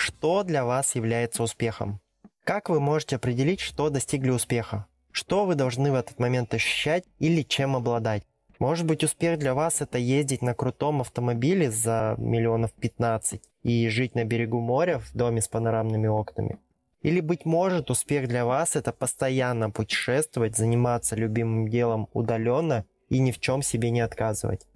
что для вас является успехом? Как вы можете определить, что достигли успеха? Что вы должны в этот момент ощущать или чем обладать? Может быть, успех для вас это ездить на крутом автомобиле за миллионов 15 и жить на берегу моря в доме с панорамными окнами. Или, быть может, успех для вас это постоянно путешествовать, заниматься любимым делом удаленно и ни в чем себе не отказывать.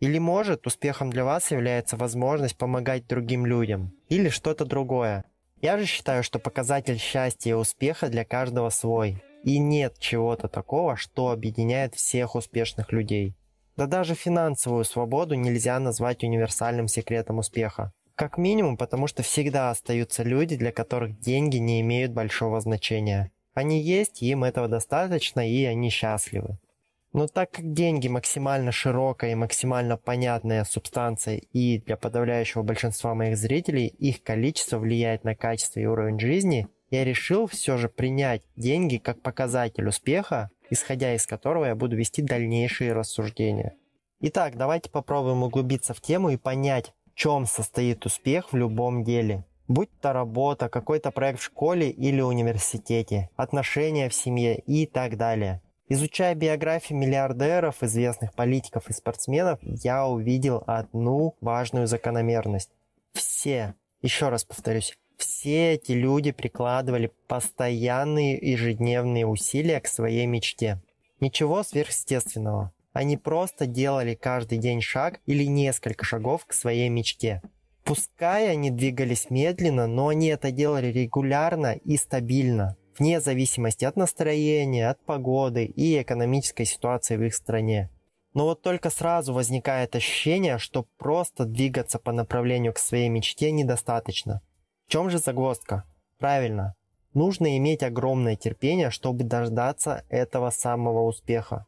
Или может успехом для вас является возможность помогать другим людям. Или что-то другое. Я же считаю, что показатель счастья и успеха для каждого свой. И нет чего-то такого, что объединяет всех успешных людей. Да даже финансовую свободу нельзя назвать универсальным секретом успеха. Как минимум, потому что всегда остаются люди, для которых деньги не имеют большого значения. Они есть, им этого достаточно, и они счастливы. Но так как деньги максимально широкая и максимально понятная субстанция и для подавляющего большинства моих зрителей их количество влияет на качество и уровень жизни, я решил все же принять деньги как показатель успеха, исходя из которого я буду вести дальнейшие рассуждения. Итак, давайте попробуем углубиться в тему и понять, в чем состоит успех в любом деле. Будь то работа, какой-то проект в школе или университете, отношения в семье и так далее – Изучая биографии миллиардеров, известных политиков и спортсменов, я увидел одну важную закономерность. Все, еще раз повторюсь, все эти люди прикладывали постоянные ежедневные усилия к своей мечте. Ничего сверхъестественного. Они просто делали каждый день шаг или несколько шагов к своей мечте. Пускай они двигались медленно, но они это делали регулярно и стабильно вне зависимости от настроения, от погоды и экономической ситуации в их стране. Но вот только сразу возникает ощущение, что просто двигаться по направлению к своей мечте недостаточно. В чем же загвоздка? Правильно, нужно иметь огромное терпение, чтобы дождаться этого самого успеха.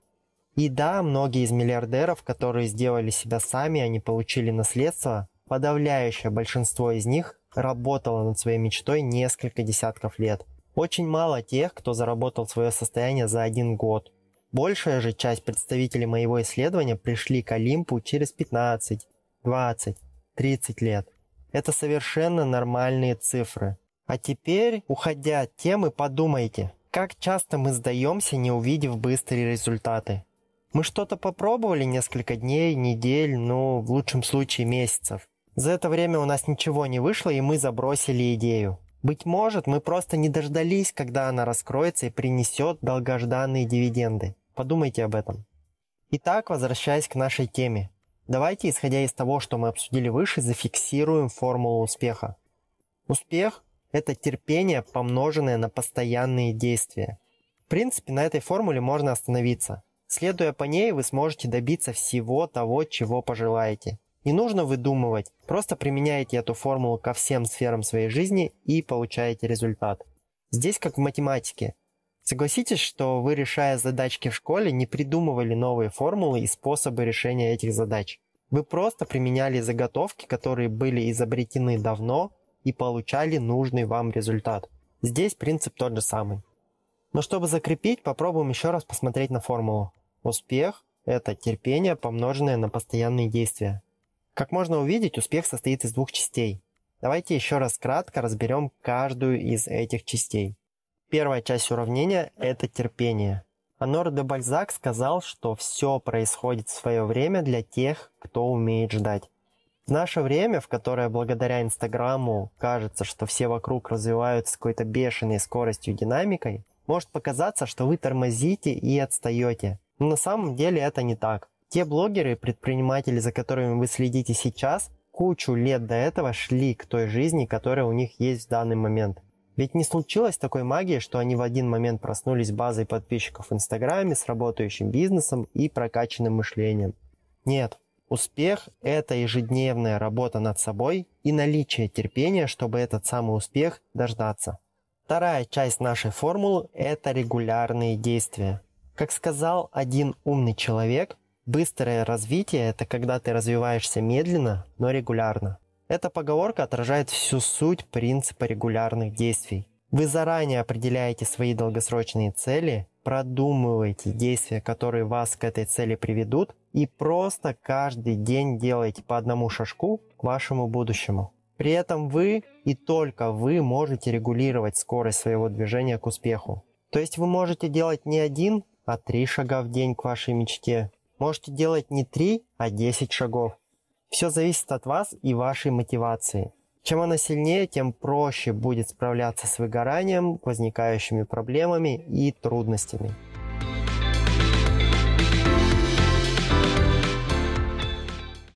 И да, многие из миллиардеров, которые сделали себя сами, они получили наследство, подавляющее большинство из них работало над своей мечтой несколько десятков лет – очень мало тех, кто заработал свое состояние за один год. Большая же часть представителей моего исследования пришли к Олимпу через 15, 20, 30 лет. Это совершенно нормальные цифры. А теперь, уходя от темы, подумайте, как часто мы сдаемся, не увидев быстрые результаты. Мы что-то попробовали несколько дней, недель, ну, в лучшем случае месяцев. За это время у нас ничего не вышло, и мы забросили идею. Быть может, мы просто не дождались, когда она раскроется и принесет долгожданные дивиденды. Подумайте об этом. Итак, возвращаясь к нашей теме. Давайте, исходя из того, что мы обсудили выше, зафиксируем формулу успеха. Успех – это терпение, помноженное на постоянные действия. В принципе, на этой формуле можно остановиться. Следуя по ней, вы сможете добиться всего того, чего пожелаете – не нужно выдумывать, просто применяете эту формулу ко всем сферам своей жизни и получаете результат. Здесь как в математике. Согласитесь, что вы, решая задачки в школе, не придумывали новые формулы и способы решения этих задач. Вы просто применяли заготовки, которые были изобретены давно и получали нужный вам результат. Здесь принцип тот же самый. Но чтобы закрепить, попробуем еще раз посмотреть на формулу. Успех – это терпение, помноженное на постоянные действия. Как можно увидеть, успех состоит из двух частей. Давайте еще раз кратко разберем каждую из этих частей. Первая часть уравнения – это терпение. Анор де Бальзак сказал, что все происходит в свое время для тех, кто умеет ждать. В наше время, в которое благодаря Инстаграму кажется, что все вокруг развиваются с какой-то бешеной скоростью и динамикой, может показаться, что вы тормозите и отстаете. Но на самом деле это не так. Те блогеры и предприниматели, за которыми вы следите сейчас, кучу лет до этого шли к той жизни, которая у них есть в данный момент. Ведь не случилось такой магии, что они в один момент проснулись базой подписчиков в Инстаграме с работающим бизнесом и прокачанным мышлением. Нет, Успех – это ежедневная работа над собой и наличие терпения, чтобы этот самый успех дождаться. Вторая часть нашей формулы – это регулярные действия. Как сказал один умный человек, быстрое развитие – это когда ты развиваешься медленно, но регулярно. Эта поговорка отражает всю суть принципа регулярных действий. Вы заранее определяете свои долгосрочные цели, продумываете действия, которые вас к этой цели приведут, и просто каждый день делаете по одному шажку к вашему будущему. При этом вы и только вы можете регулировать скорость своего движения к успеху. То есть вы можете делать не один, а три шага в день к вашей мечте. Можете делать не три, а десять шагов. Все зависит от вас и вашей мотивации. Чем она сильнее, тем проще будет справляться с выгоранием, возникающими проблемами и трудностями.